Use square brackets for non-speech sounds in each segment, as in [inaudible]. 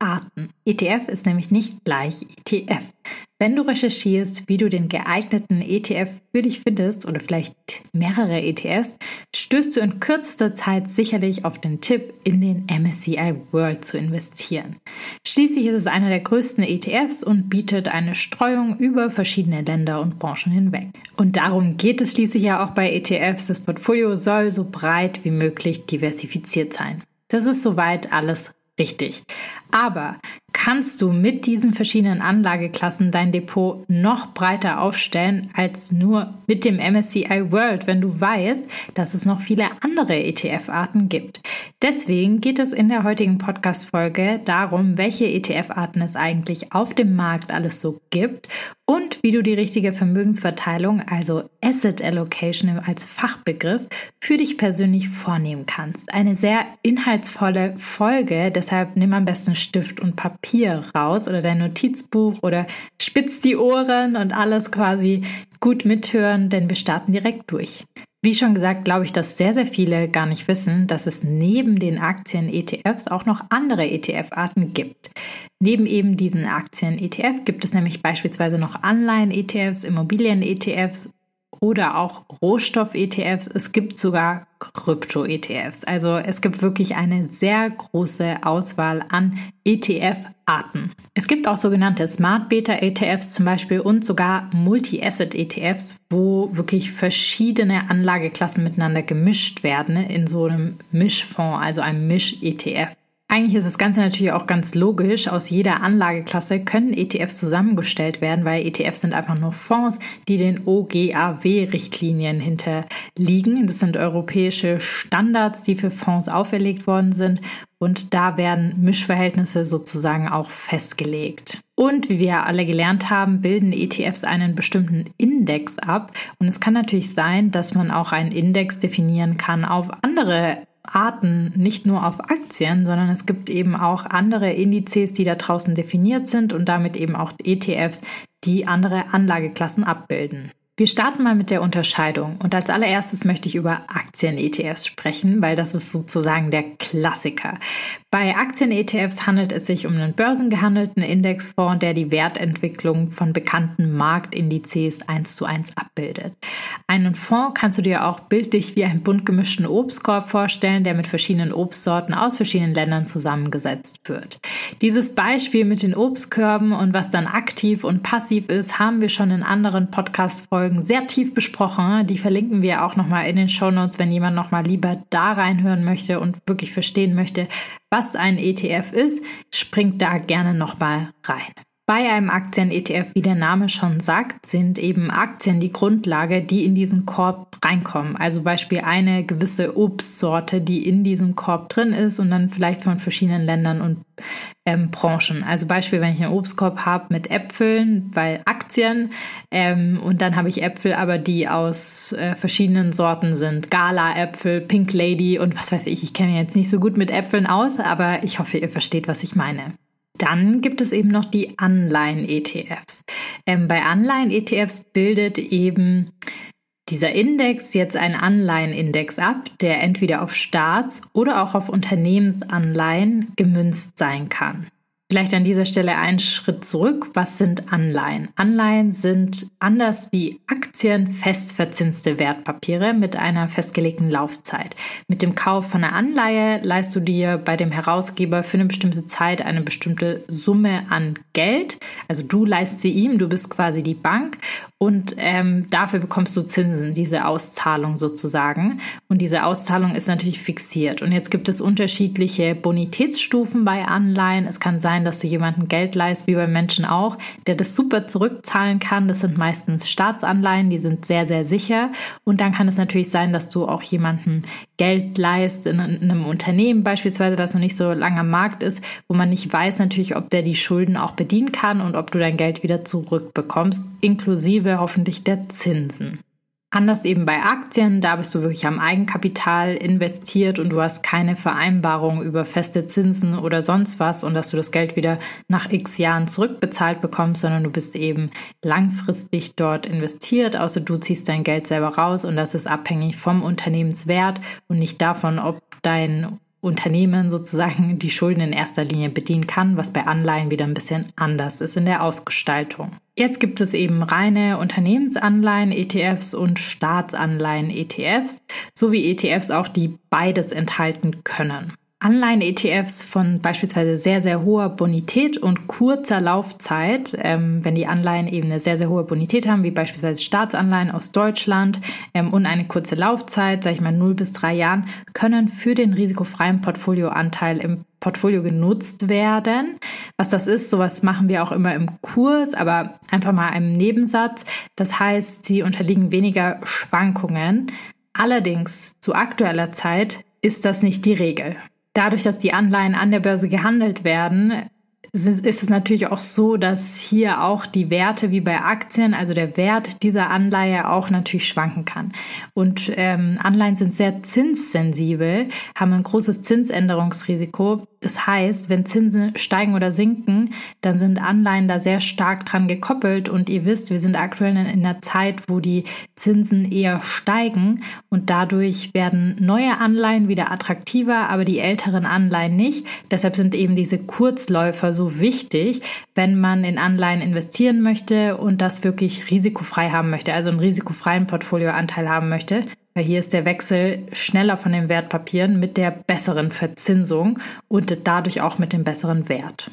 Arten. ETF ist nämlich nicht gleich ETF. Wenn du recherchierst, wie du den geeigneten ETF für dich findest oder vielleicht mehrere ETFs, stößt du in kürzester Zeit sicherlich auf den Tipp, in den MSCI World zu investieren. Schließlich ist es einer der größten ETFs und bietet eine Streuung über verschiedene Länder und Branchen hinweg. Und darum geht es schließlich ja auch bei ETFs. Das Portfolio soll so breit wie möglich diversifiziert sein. Das ist soweit alles richtig. Aber kannst du mit diesen verschiedenen Anlageklassen dein Depot noch breiter aufstellen als nur mit dem MSCI World, wenn du weißt, dass es noch viele andere ETF-Arten gibt. Deswegen geht es in der heutigen Podcast-Folge darum, welche ETF-Arten es eigentlich auf dem Markt alles so gibt und wie du die richtige Vermögensverteilung, also Asset Allocation als Fachbegriff, für dich persönlich vornehmen kannst. Eine sehr inhaltsvolle Folge, deshalb nimm am besten Stift und Papier raus oder dein Notizbuch oder spitz die Ohren und alles quasi gut mithören, denn wir starten direkt durch. Wie schon gesagt, glaube ich, dass sehr, sehr viele gar nicht wissen, dass es neben den Aktien-ETFs auch noch andere ETF-Arten gibt. Neben eben diesen Aktien-ETF gibt es nämlich beispielsweise noch Anleihen-ETFs, Immobilien-ETFs oder auch Rohstoff-ETFs. Es gibt sogar Krypto-ETFs. Also es gibt wirklich eine sehr große Auswahl an ETF-Arten. Es gibt auch sogenannte Smart Beta-ETFs zum Beispiel und sogar Multi-Asset-ETFs, wo wirklich verschiedene Anlageklassen miteinander gemischt werden in so einem Mischfonds, also einem Misch-ETF. Eigentlich ist das Ganze natürlich auch ganz logisch. Aus jeder Anlageklasse können ETFs zusammengestellt werden, weil ETFs sind einfach nur Fonds, die den OGAW-Richtlinien hinterliegen. Das sind europäische Standards, die für Fonds auferlegt worden sind. Und da werden Mischverhältnisse sozusagen auch festgelegt. Und wie wir alle gelernt haben, bilden ETFs einen bestimmten Index ab. Und es kann natürlich sein, dass man auch einen Index definieren kann auf andere Arten, nicht nur auf Aktien, sondern es gibt eben auch andere Indizes, die da draußen definiert sind und damit eben auch ETFs, die andere Anlageklassen abbilden. Wir starten mal mit der Unterscheidung und als allererstes möchte ich über Aktien-ETFs sprechen, weil das ist sozusagen der Klassiker. Bei Aktien-ETFs handelt es sich um einen börsengehandelten Indexfonds, der die Wertentwicklung von bekannten Marktindizes eins zu eins abbildet. Einen Fonds kannst du dir auch bildlich wie einen bunt gemischten Obstkorb vorstellen, der mit verschiedenen Obstsorten aus verschiedenen Ländern zusammengesetzt wird. Dieses Beispiel mit den Obstkörben und was dann aktiv und passiv ist, haben wir schon in anderen Podcast-Folgen sehr tief besprochen. Die verlinken wir auch nochmal in den Show Notes, wenn jemand nochmal lieber da reinhören möchte und wirklich verstehen möchte, was ein ETF ist, springt da gerne nochmal rein. Bei einem Aktien-ETF, wie der Name schon sagt, sind eben Aktien die Grundlage, die in diesen Korb reinkommen. Also Beispiel eine gewisse Obstsorte, die in diesem Korb drin ist und dann vielleicht von verschiedenen Ländern und ähm, Branchen. Also Beispiel, wenn ich einen Obstkorb habe mit Äpfeln, weil Aktien ähm, und dann habe ich Äpfel, aber die aus äh, verschiedenen Sorten sind. Gala-Äpfel, Pink Lady und was weiß ich. Ich kenne jetzt nicht so gut mit Äpfeln aus, aber ich hoffe, ihr versteht, was ich meine. Dann gibt es eben noch die Anleihen-ETFs. Ähm, bei Anleihen-ETFs bildet eben dieser Index jetzt einen Anleihenindex ab, der entweder auf Staats- oder auch auf Unternehmensanleihen gemünzt sein kann. Vielleicht an dieser Stelle einen Schritt zurück. Was sind Anleihen? Anleihen sind anders wie Aktien festverzinste Wertpapiere mit einer festgelegten Laufzeit. Mit dem Kauf von einer Anleihe leist du dir bei dem Herausgeber für eine bestimmte Zeit eine bestimmte Summe an Geld. Also du leist sie ihm, du bist quasi die Bank und ähm, dafür bekommst du Zinsen, diese Auszahlung sozusagen. Und diese Auszahlung ist natürlich fixiert. Und jetzt gibt es unterschiedliche Bonitätsstufen bei Anleihen. Es kann sein, dass du jemandem Geld leist, wie bei Menschen auch, der das super zurückzahlen kann. Das sind meistens Staatsanleihen, die sind sehr, sehr sicher. Und dann kann es natürlich sein, dass du auch jemandem Geld leist in einem Unternehmen beispielsweise, das noch nicht so lange am Markt ist, wo man nicht weiß natürlich, ob der die Schulden auch bedienen kann und ob du dein Geld wieder zurückbekommst, inklusive hoffentlich der Zinsen. Anders eben bei Aktien, da bist du wirklich am Eigenkapital investiert und du hast keine Vereinbarung über feste Zinsen oder sonst was und dass du das Geld wieder nach x Jahren zurückbezahlt bekommst, sondern du bist eben langfristig dort investiert, außer du ziehst dein Geld selber raus und das ist abhängig vom Unternehmenswert und nicht davon, ob dein Unternehmen sozusagen die Schulden in erster Linie bedienen kann, was bei Anleihen wieder ein bisschen anders ist in der Ausgestaltung. Jetzt gibt es eben reine Unternehmensanleihen, ETFs und Staatsanleihen, ETFs, sowie ETFs auch, die beides enthalten können. Anleihen-ETFs von beispielsweise sehr, sehr hoher Bonität und kurzer Laufzeit, ähm, wenn die Anleihen eben eine sehr, sehr hohe Bonität haben, wie beispielsweise Staatsanleihen aus Deutschland ähm, und eine kurze Laufzeit, sage ich mal 0 bis 3 Jahren, können für den risikofreien Portfolioanteil im Portfolio genutzt werden. Was das ist, sowas machen wir auch immer im Kurs, aber einfach mal im Nebensatz. Das heißt, sie unterliegen weniger Schwankungen. Allerdings zu aktueller Zeit ist das nicht die Regel dadurch, dass die Anleihen an der Börse gehandelt werden, ist es natürlich auch so, dass hier auch die Werte wie bei Aktien, also der Wert dieser Anleihe auch natürlich schwanken kann. Und ähm, Anleihen sind sehr zinssensibel, haben ein großes Zinsänderungsrisiko. Das heißt, wenn Zinsen steigen oder sinken, dann sind Anleihen da sehr stark dran gekoppelt. Und ihr wisst, wir sind aktuell in einer Zeit, wo die Zinsen eher steigen und dadurch werden neue Anleihen wieder attraktiver, aber die älteren Anleihen nicht. Deshalb sind eben diese Kurzläufer so wichtig, wenn man in Anleihen investieren möchte und das wirklich risikofrei haben möchte, also einen risikofreien Portfolioanteil haben möchte. Weil hier ist der Wechsel schneller von den Wertpapieren mit der besseren Verzinsung und dadurch auch mit dem besseren Wert.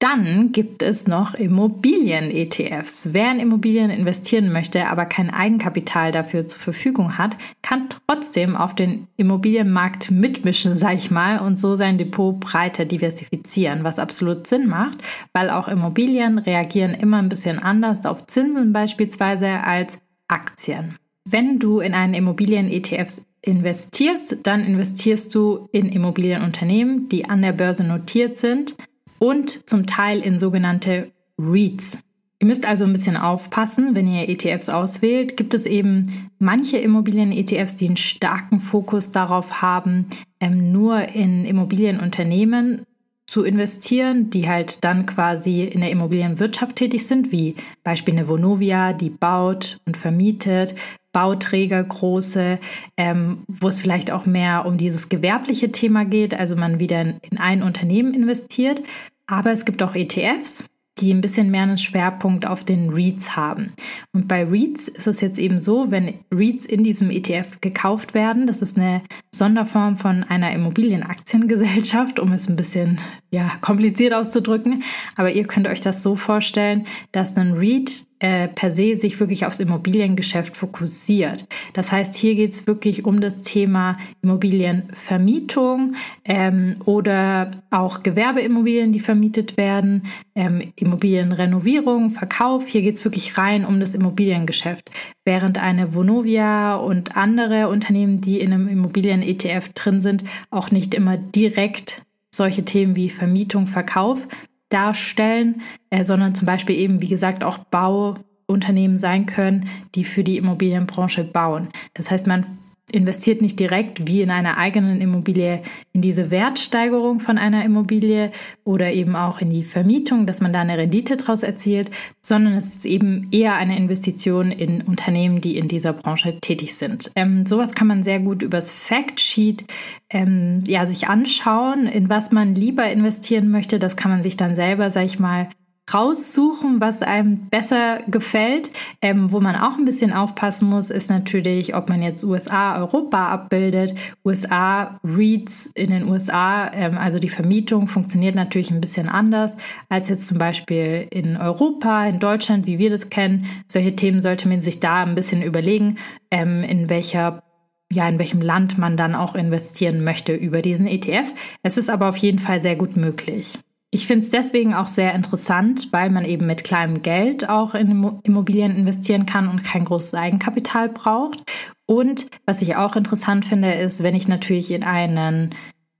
Dann gibt es noch Immobilien-ETFs. Wer in Immobilien investieren möchte, aber kein Eigenkapital dafür zur Verfügung hat, kann trotzdem auf den Immobilienmarkt mitmischen, sag ich mal, und so sein Depot breiter diversifizieren, was absolut Sinn macht, weil auch Immobilien reagieren immer ein bisschen anders auf Zinsen beispielsweise als Aktien. Wenn du in einen Immobilien-ETF investierst, dann investierst du in Immobilienunternehmen, die an der Börse notiert sind und zum Teil in sogenannte REITs. Ihr müsst also ein bisschen aufpassen, wenn ihr ETFs auswählt. Gibt es eben manche Immobilien-ETFs, die einen starken Fokus darauf haben, ähm, nur in Immobilienunternehmen zu investieren, die halt dann quasi in der Immobilienwirtschaft tätig sind, wie Beispiel eine Vonovia, die baut und vermietet, Bauträger große, ähm, wo es vielleicht auch mehr um dieses gewerbliche Thema geht, also man wieder in, in ein Unternehmen investiert. Aber es gibt auch ETFs, die ein bisschen mehr einen Schwerpunkt auf den REITs haben. Und bei REITs ist es jetzt eben so, wenn REITs in diesem ETF gekauft werden, das ist eine Sonderform von einer Immobilienaktiengesellschaft, um es ein bisschen ja, kompliziert auszudrücken. Aber ihr könnt euch das so vorstellen, dass ein REIT äh, per se sich wirklich aufs Immobiliengeschäft fokussiert. Das heißt, hier geht es wirklich um das Thema Immobilienvermietung ähm, oder auch Gewerbeimmobilien, die vermietet werden, ähm, Immobilienrenovierung, Verkauf. Hier geht es wirklich rein um das Immobiliengeschäft. Während eine Vonovia und andere Unternehmen, die in einem Immobilien-ETF drin sind, auch nicht immer direkt solche Themen wie Vermietung, Verkauf darstellen, äh, sondern zum Beispiel eben, wie gesagt, auch Bauunternehmen sein können, die für die Immobilienbranche bauen. Das heißt, man investiert nicht direkt wie in einer eigenen Immobilie in diese Wertsteigerung von einer Immobilie oder eben auch in die Vermietung, dass man da eine Rendite draus erzielt, sondern es ist eben eher eine Investition in Unternehmen, die in dieser Branche tätig sind. Ähm, sowas kann man sehr gut übers Factsheet ähm, ja, sich anschauen, in was man lieber investieren möchte. Das kann man sich dann selber, sag ich mal, raussuchen, was einem besser gefällt. Ähm, wo man auch ein bisschen aufpassen muss, ist natürlich, ob man jetzt USA, Europa abbildet. USA, REITs in den USA, ähm, also die Vermietung funktioniert natürlich ein bisschen anders als jetzt zum Beispiel in Europa, in Deutschland, wie wir das kennen. Solche Themen sollte man sich da ein bisschen überlegen, ähm, in welcher ja, in welchem Land man dann auch investieren möchte über diesen ETF. Es ist aber auf jeden Fall sehr gut möglich. Ich finde es deswegen auch sehr interessant, weil man eben mit kleinem Geld auch in Immobilien investieren kann und kein großes Eigenkapital braucht. Und was ich auch interessant finde, ist, wenn ich natürlich in einen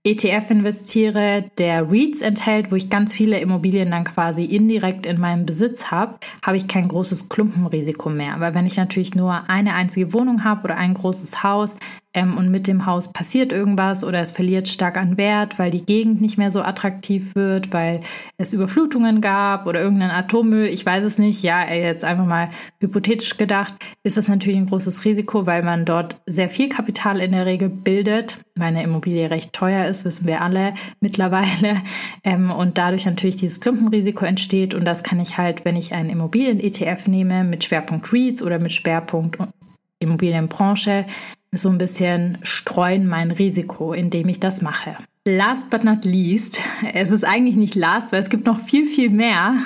ETF investiere, der REITs enthält, wo ich ganz viele Immobilien dann quasi indirekt in meinem Besitz habe, habe ich kein großes Klumpenrisiko mehr. Weil wenn ich natürlich nur eine einzige Wohnung habe oder ein großes Haus, ähm, und mit dem Haus passiert irgendwas oder es verliert stark an Wert, weil die Gegend nicht mehr so attraktiv wird, weil es Überflutungen gab oder irgendein Atommüll, ich weiß es nicht, ja, jetzt einfach mal hypothetisch gedacht, ist das natürlich ein großes Risiko, weil man dort sehr viel Kapital in der Regel bildet, weil eine Immobilie recht teuer ist, wissen wir alle mittlerweile, [laughs] ähm, und dadurch natürlich dieses Klumpenrisiko entsteht. Und das kann ich halt, wenn ich einen Immobilien-ETF nehme mit Schwerpunkt REITs oder mit Schwerpunkt Immobilienbranche, so ein bisschen streuen mein Risiko, indem ich das mache. Last but not least, [laughs] es ist eigentlich nicht last, weil es gibt noch viel, viel mehr,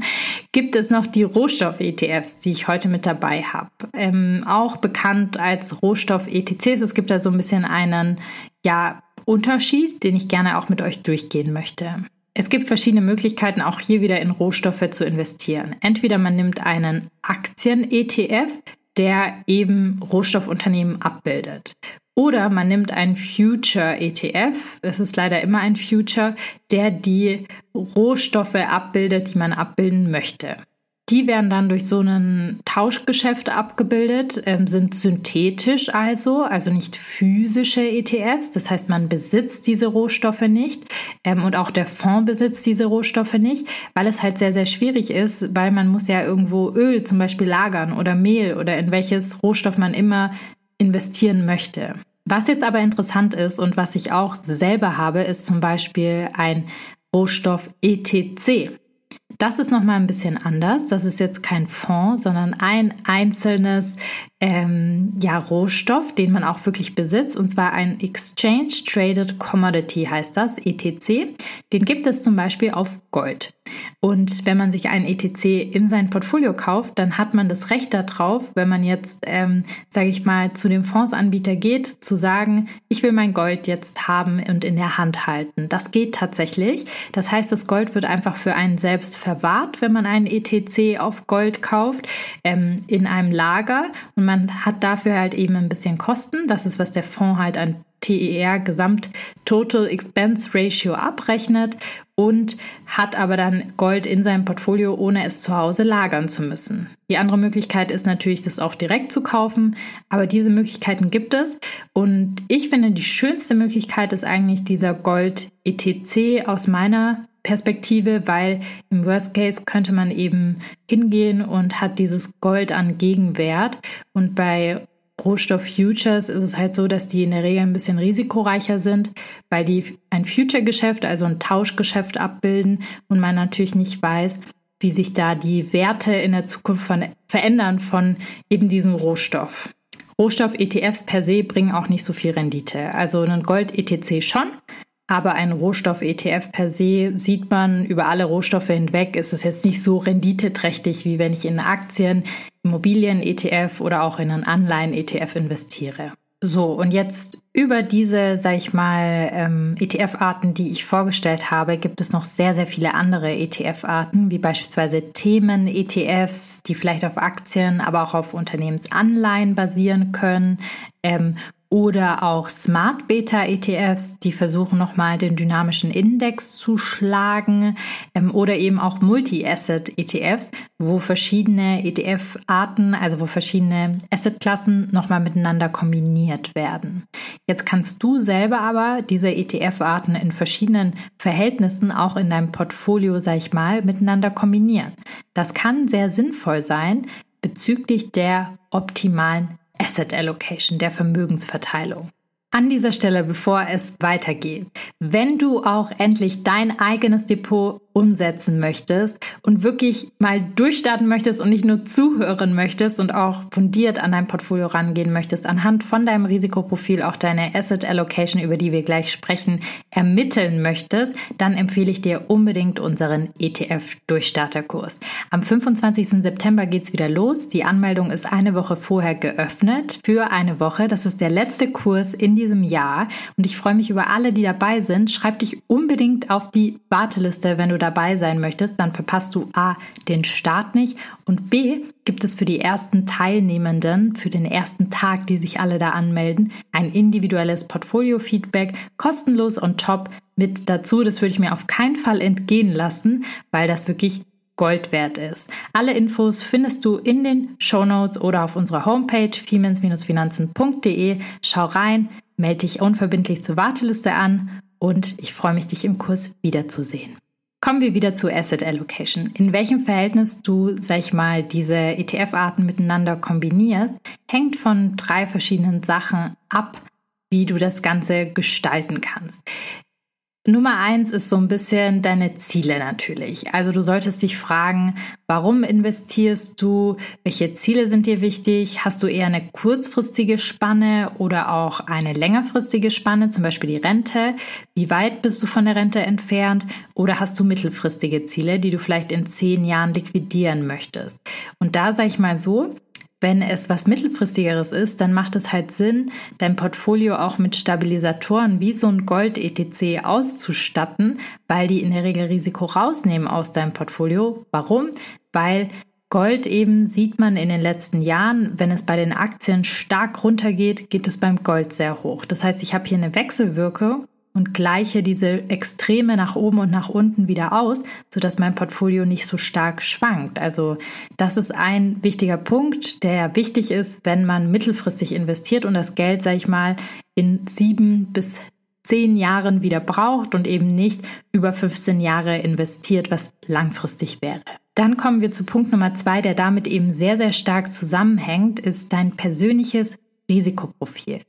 [laughs] gibt es noch die Rohstoff-ETFs, die ich heute mit dabei habe. Ähm, auch bekannt als Rohstoff-ETCs. Es gibt da so ein bisschen einen ja, Unterschied, den ich gerne auch mit euch durchgehen möchte. Es gibt verschiedene Möglichkeiten, auch hier wieder in Rohstoffe zu investieren. Entweder man nimmt einen Aktien-ETF, der eben Rohstoffunternehmen abbildet. Oder man nimmt einen Future ETF, es ist leider immer ein Future, der die Rohstoffe abbildet, die man abbilden möchte. Die werden dann durch so ein Tauschgeschäft abgebildet, ähm, sind synthetisch also, also nicht physische ETFs. Das heißt, man besitzt diese Rohstoffe nicht ähm, und auch der Fonds besitzt diese Rohstoffe nicht, weil es halt sehr, sehr schwierig ist, weil man muss ja irgendwo Öl zum Beispiel lagern oder Mehl oder in welches Rohstoff man immer investieren möchte. Was jetzt aber interessant ist und was ich auch selber habe, ist zum Beispiel ein Rohstoff ETC. Das ist nochmal ein bisschen anders. Das ist jetzt kein Fonds, sondern ein einzelnes ähm, ja, Rohstoff, den man auch wirklich besitzt, und zwar ein Exchange Traded Commodity heißt das, ETC. Den gibt es zum Beispiel auf Gold. Und wenn man sich ein ETC in sein Portfolio kauft, dann hat man das Recht darauf, wenn man jetzt, ähm, sage ich mal, zu dem Fondsanbieter geht, zu sagen, ich will mein Gold jetzt haben und in der Hand halten. Das geht tatsächlich. Das heißt, das Gold wird einfach für einen selbst verwahrt, wenn man einen ETC auf Gold kauft, ähm, in einem Lager und man man hat dafür halt eben ein bisschen Kosten. Das ist, was der Fonds halt an TER Gesamt Total Expense Ratio abrechnet und hat aber dann Gold in seinem Portfolio, ohne es zu Hause lagern zu müssen. Die andere Möglichkeit ist natürlich, das auch direkt zu kaufen, aber diese Möglichkeiten gibt es und ich finde, die schönste Möglichkeit ist eigentlich dieser Gold ETC aus meiner Perspektive, weil im Worst Case könnte man eben hingehen und hat dieses Gold an Gegenwert. Und bei Rohstoff Futures ist es halt so, dass die in der Regel ein bisschen risikoreicher sind, weil die ein Future-Geschäft, also ein Tauschgeschäft abbilden und man natürlich nicht weiß, wie sich da die Werte in der Zukunft von, verändern von eben diesem Rohstoff. Rohstoff-ETFs per se bringen auch nicht so viel Rendite. Also ein Gold-ETC schon, aber ein Rohstoff-ETF per se sieht man über alle Rohstoffe hinweg, ist es jetzt nicht so renditeträchtig, wie wenn ich in Aktien, Immobilien-ETF oder auch in einen Anleihen-ETF investiere. So, und jetzt über diese, sag ich mal, ähm, ETF-Arten, die ich vorgestellt habe, gibt es noch sehr, sehr viele andere ETF-Arten, wie beispielsweise Themen-ETFs, die vielleicht auf Aktien, aber auch auf Unternehmensanleihen basieren können. Ähm, oder auch Smart Beta ETFs, die versuchen nochmal den dynamischen Index zu schlagen ähm, oder eben auch Multi-Asset ETFs, wo verschiedene ETF-Arten, also wo verschiedene Asset-Klassen nochmal miteinander kombiniert werden. Jetzt kannst du selber aber diese ETF-Arten in verschiedenen Verhältnissen auch in deinem Portfolio, sag ich mal, miteinander kombinieren. Das kann sehr sinnvoll sein bezüglich der optimalen Asset Allocation, der Vermögensverteilung. An dieser Stelle, bevor es weitergeht, wenn du auch endlich dein eigenes Depot umsetzen möchtest und wirklich mal durchstarten möchtest und nicht nur zuhören möchtest und auch fundiert an dein Portfolio rangehen möchtest, anhand von deinem Risikoprofil auch deine Asset Allocation, über die wir gleich sprechen, ermitteln möchtest, dann empfehle ich dir unbedingt unseren ETF-Durchstarterkurs. Am 25. September geht's wieder los. Die Anmeldung ist eine Woche vorher geöffnet für eine Woche. Das ist der letzte Kurs in diesem Jahr und ich freue mich über alle, die dabei sind. Schreib dich unbedingt auf die Warteliste, wenn du dabei sein möchtest, dann verpasst du A, den Start nicht und B, gibt es für die ersten Teilnehmenden, für den ersten Tag, die sich alle da anmelden, ein individuelles Portfolio-Feedback, kostenlos on top mit dazu. Das würde ich mir auf keinen Fall entgehen lassen, weil das wirklich Gold wert ist. Alle Infos findest du in den Show Notes oder auf unserer Homepage femens-finanzen.de. Schau rein, melde dich unverbindlich zur Warteliste an und ich freue mich, dich im Kurs wiederzusehen. Kommen wir wieder zu Asset Allocation. In welchem Verhältnis du, sag ich mal, diese ETF-Arten miteinander kombinierst, hängt von drei verschiedenen Sachen ab, wie du das Ganze gestalten kannst. Nummer eins ist so ein bisschen deine Ziele natürlich. Also du solltest dich fragen, warum investierst du? Welche Ziele sind dir wichtig? Hast du eher eine kurzfristige Spanne oder auch eine längerfristige Spanne, zum Beispiel die Rente? Wie weit bist du von der Rente entfernt? Oder hast du mittelfristige Ziele, die du vielleicht in zehn Jahren liquidieren möchtest? Und da sage ich mal so, wenn es was mittelfristigeres ist, dann macht es halt Sinn, dein Portfolio auch mit Stabilisatoren wie so ein Gold-ETC auszustatten, weil die in der Regel Risiko rausnehmen aus deinem Portfolio. Warum? Weil Gold eben sieht man in den letzten Jahren, wenn es bei den Aktien stark runtergeht, geht es beim Gold sehr hoch. Das heißt, ich habe hier eine Wechselwirkung und gleiche diese Extreme nach oben und nach unten wieder aus, sodass mein Portfolio nicht so stark schwankt. Also das ist ein wichtiger Punkt, der wichtig ist, wenn man mittelfristig investiert und das Geld, sage ich mal, in sieben bis zehn Jahren wieder braucht und eben nicht über 15 Jahre investiert, was langfristig wäre. Dann kommen wir zu Punkt Nummer zwei, der damit eben sehr, sehr stark zusammenhängt, ist dein persönliches Risikoprofil.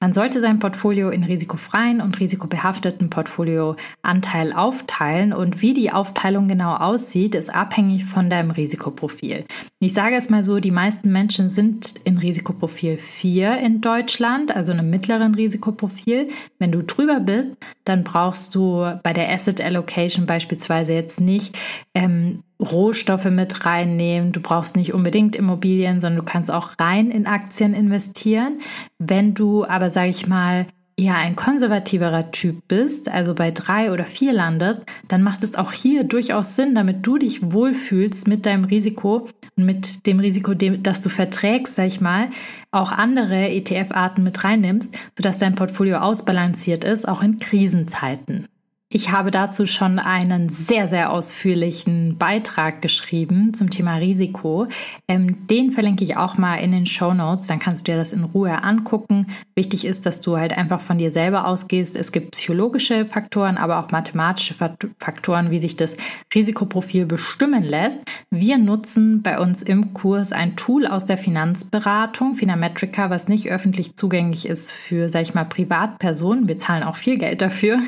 Man sollte sein Portfolio in risikofreien und risikobehafteten Portfolioanteil aufteilen und wie die Aufteilung genau aussieht, ist abhängig von deinem Risikoprofil. Ich sage es mal so, die meisten Menschen sind in Risikoprofil 4 in Deutschland, also einem mittleren Risikoprofil. Wenn du drüber bist, dann brauchst du bei der Asset Allocation beispielsweise jetzt nicht ähm, Rohstoffe mit reinnehmen. Du brauchst nicht unbedingt Immobilien, sondern du kannst auch rein in Aktien investieren. Wenn du aber, sage ich mal, eher ein konservativerer Typ bist, also bei drei oder vier landest, dann macht es auch hier durchaus Sinn, damit du dich wohlfühlst mit deinem Risiko und mit dem Risiko, das du verträgst, sag ich mal, auch andere ETF-Arten mit reinnimmst, sodass dein Portfolio ausbalanciert ist, auch in Krisenzeiten. Ich habe dazu schon einen sehr, sehr ausführlichen Beitrag geschrieben zum Thema Risiko. Ähm, den verlinke ich auch mal in den Show Notes. Dann kannst du dir das in Ruhe angucken. Wichtig ist, dass du halt einfach von dir selber ausgehst. Es gibt psychologische Faktoren, aber auch mathematische Faktoren, wie sich das Risikoprofil bestimmen lässt. Wir nutzen bei uns im Kurs ein Tool aus der Finanzberatung, Finametrica, was nicht öffentlich zugänglich ist für, sag ich mal, Privatpersonen. Wir zahlen auch viel Geld dafür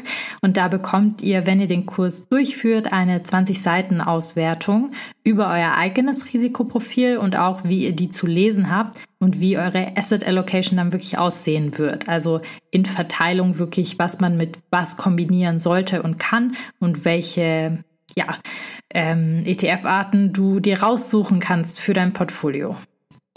und da bekommen bekommt ihr, wenn ihr den Kurs durchführt, eine 20-Seiten-Auswertung über euer eigenes Risikoprofil und auch, wie ihr die zu lesen habt und wie eure Asset Allocation dann wirklich aussehen wird. Also in Verteilung wirklich, was man mit was kombinieren sollte und kann und welche ja, ähm, ETF-Arten du dir raussuchen kannst für dein Portfolio.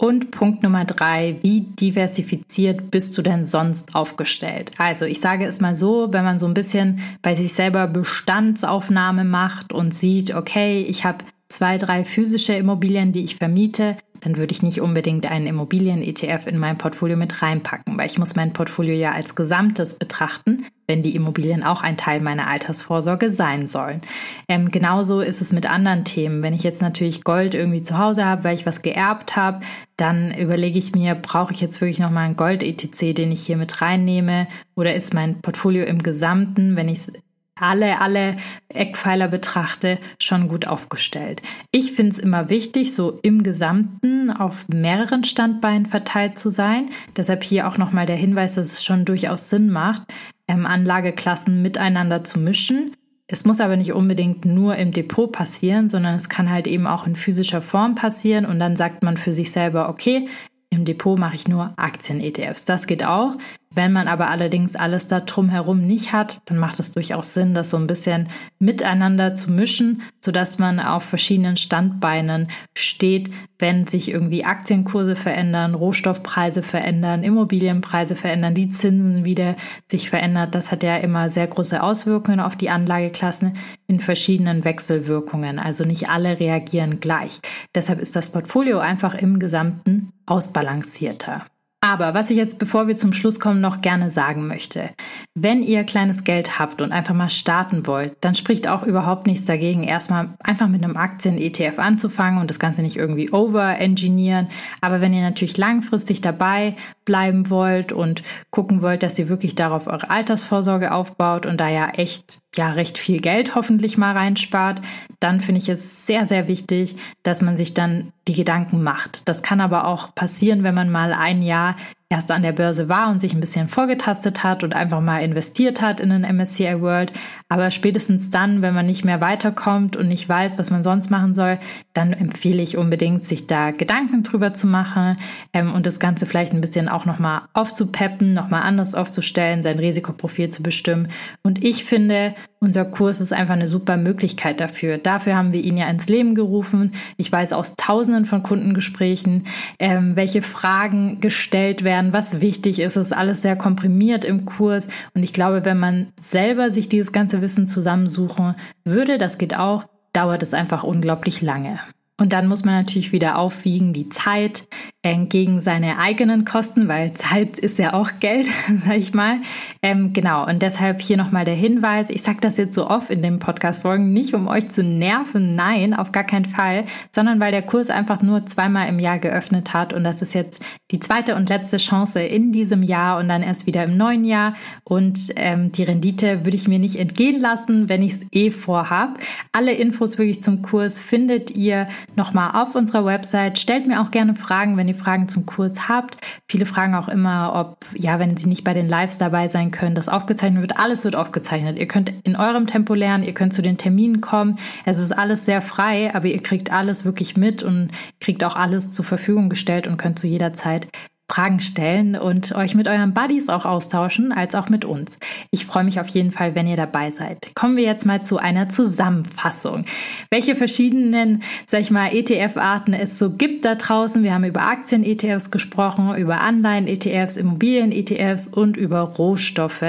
Und Punkt Nummer drei, wie diversifiziert bist du denn sonst aufgestellt? Also ich sage es mal so, wenn man so ein bisschen bei sich selber Bestandsaufnahme macht und sieht, okay, ich habe zwei, drei physische Immobilien, die ich vermiete, dann würde ich nicht unbedingt einen Immobilien-ETF in mein Portfolio mit reinpacken, weil ich muss mein Portfolio ja als Gesamtes betrachten, wenn die Immobilien auch ein Teil meiner Altersvorsorge sein sollen. Ähm, genauso ist es mit anderen Themen. Wenn ich jetzt natürlich Gold irgendwie zu Hause habe, weil ich was geerbt habe, dann überlege ich mir, brauche ich jetzt wirklich nochmal einen Gold-ETC, den ich hier mit reinnehme? Oder ist mein Portfolio im Gesamten, wenn ich es alle, alle Eckpfeiler betrachte, schon gut aufgestellt. Ich finde es immer wichtig, so im Gesamten auf mehreren Standbeinen verteilt zu sein. Deshalb hier auch nochmal der Hinweis, dass es schon durchaus Sinn macht, ähm, Anlageklassen miteinander zu mischen. Es muss aber nicht unbedingt nur im Depot passieren, sondern es kann halt eben auch in physischer Form passieren und dann sagt man für sich selber, okay, im Depot mache ich nur Aktien-ETFs. Das geht auch. Wenn man aber allerdings alles da drumherum nicht hat, dann macht es durchaus Sinn, das so ein bisschen miteinander zu mischen, sodass man auf verschiedenen Standbeinen steht, wenn sich irgendwie Aktienkurse verändern, Rohstoffpreise verändern, Immobilienpreise verändern, die Zinsen wieder sich verändert. Das hat ja immer sehr große Auswirkungen auf die Anlageklassen in verschiedenen Wechselwirkungen. Also nicht alle reagieren gleich. Deshalb ist das Portfolio einfach im Gesamten ausbalancierter. Aber was ich jetzt, bevor wir zum Schluss kommen, noch gerne sagen möchte, wenn ihr kleines Geld habt und einfach mal starten wollt, dann spricht auch überhaupt nichts dagegen, erstmal einfach mit einem Aktien-ETF anzufangen und das Ganze nicht irgendwie over-engineeren. Aber wenn ihr natürlich langfristig dabei bleiben wollt und gucken wollt, dass ihr wirklich darauf eure Altersvorsorge aufbaut und da ja echt, ja, recht viel Geld hoffentlich mal reinspart, dann finde ich es sehr, sehr wichtig, dass man sich dann die Gedanken macht. Das kann aber auch passieren, wenn man mal ein Jahr erst an der Börse war und sich ein bisschen vorgetastet hat und einfach mal investiert hat in den MSCI World. Aber spätestens dann, wenn man nicht mehr weiterkommt und nicht weiß, was man sonst machen soll, dann empfehle ich unbedingt, sich da Gedanken drüber zu machen ähm, und das Ganze vielleicht ein bisschen auch nochmal aufzupeppen, nochmal anders aufzustellen, sein Risikoprofil zu bestimmen. Und ich finde, unser Kurs ist einfach eine super Möglichkeit dafür. Dafür haben wir ihn ja ins Leben gerufen. Ich weiß aus tausenden von Kundengesprächen, ähm, welche Fragen gestellt werden, was wichtig ist. Es ist alles sehr komprimiert im Kurs. Und ich glaube, wenn man selber sich dieses ganze Wissen zusammensuchen würde, das geht auch, dauert es einfach unglaublich lange. Und dann muss man natürlich wieder aufwiegen, die Zeit äh, gegen seine eigenen Kosten, weil Zeit ist ja auch Geld, [laughs] sag ich mal. Ähm, genau, und deshalb hier nochmal der Hinweis, ich sage das jetzt so oft in den Podcast-Folgen, nicht um euch zu nerven, nein, auf gar keinen Fall, sondern weil der Kurs einfach nur zweimal im Jahr geöffnet hat und das ist jetzt die zweite und letzte Chance in diesem Jahr und dann erst wieder im neuen Jahr und ähm, die Rendite würde ich mir nicht entgehen lassen, wenn ich es eh vorhab. Alle Infos wirklich zum Kurs findet ihr nochmal auf unserer Website. Stellt mir auch gerne Fragen, wenn ihr Fragen zum Kurs habt. Viele fragen auch immer, ob, ja, wenn sie nicht bei den Lives dabei sein können, das aufgezeichnet wird. Alles wird aufgezeichnet. Ihr könnt in eurem Tempo lernen, ihr könnt zu den Terminen kommen. Es ist alles sehr frei, aber ihr kriegt alles wirklich mit und kriegt auch alles zur Verfügung gestellt und könnt zu jeder Zeit Fragen stellen und euch mit euren Buddies auch austauschen, als auch mit uns. Ich freue mich auf jeden Fall, wenn ihr dabei seid. Kommen wir jetzt mal zu einer Zusammenfassung. Welche verschiedenen, sag ich mal, ETF-Arten es so gibt da draußen. Wir haben über Aktien-ETFs gesprochen, über Anleihen-ETFs, Immobilien-ETFs und über Rohstoffe.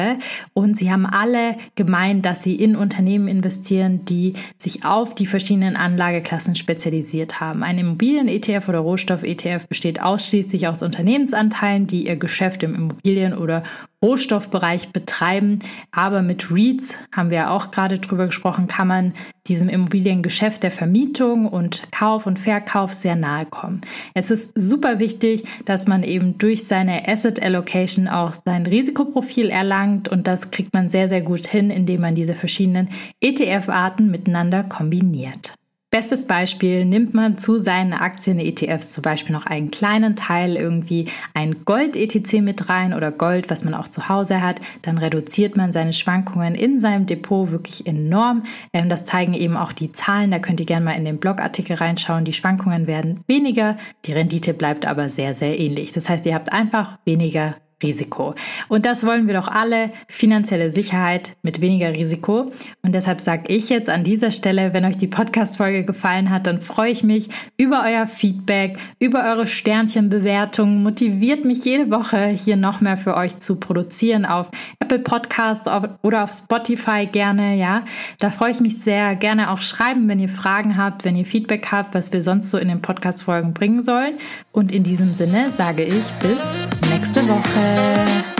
Und sie haben alle gemeint, dass sie in Unternehmen investieren, die sich auf die verschiedenen Anlageklassen spezialisiert haben. Ein Immobilien-ETF oder Rohstoff-ETF besteht ausschließlich aus Unternehmen, Unternehmensanteilen, die ihr Geschäft im Immobilien- oder Rohstoffbereich betreiben. Aber mit REITs, haben wir ja auch gerade drüber gesprochen, kann man diesem Immobiliengeschäft der Vermietung und Kauf und Verkauf sehr nahe kommen. Es ist super wichtig, dass man eben durch seine Asset Allocation auch sein Risikoprofil erlangt und das kriegt man sehr, sehr gut hin, indem man diese verschiedenen ETF-Arten miteinander kombiniert. Bestes Beispiel, nimmt man zu seinen Aktien-ETFs zum Beispiel noch einen kleinen Teil irgendwie ein Gold-ETC mit rein oder Gold, was man auch zu Hause hat, dann reduziert man seine Schwankungen in seinem Depot wirklich enorm. Ähm, das zeigen eben auch die Zahlen, da könnt ihr gerne mal in den Blogartikel reinschauen. Die Schwankungen werden weniger, die Rendite bleibt aber sehr, sehr ähnlich. Das heißt, ihr habt einfach weniger Risiko. Und das wollen wir doch alle, finanzielle Sicherheit mit weniger Risiko. Und deshalb sage ich jetzt an dieser Stelle, wenn euch die Podcast-Folge gefallen hat, dann freue ich mich über euer Feedback, über eure Sternchenbewertungen. Motiviert mich jede Woche hier noch mehr für euch zu produzieren auf Apple Podcasts oder auf Spotify gerne, ja. Da freue ich mich sehr. Gerne auch schreiben, wenn ihr Fragen habt, wenn ihr Feedback habt, was wir sonst so in den Podcast-Folgen bringen sollen. Und in diesem Sinne sage ich bis nächste Woche. é.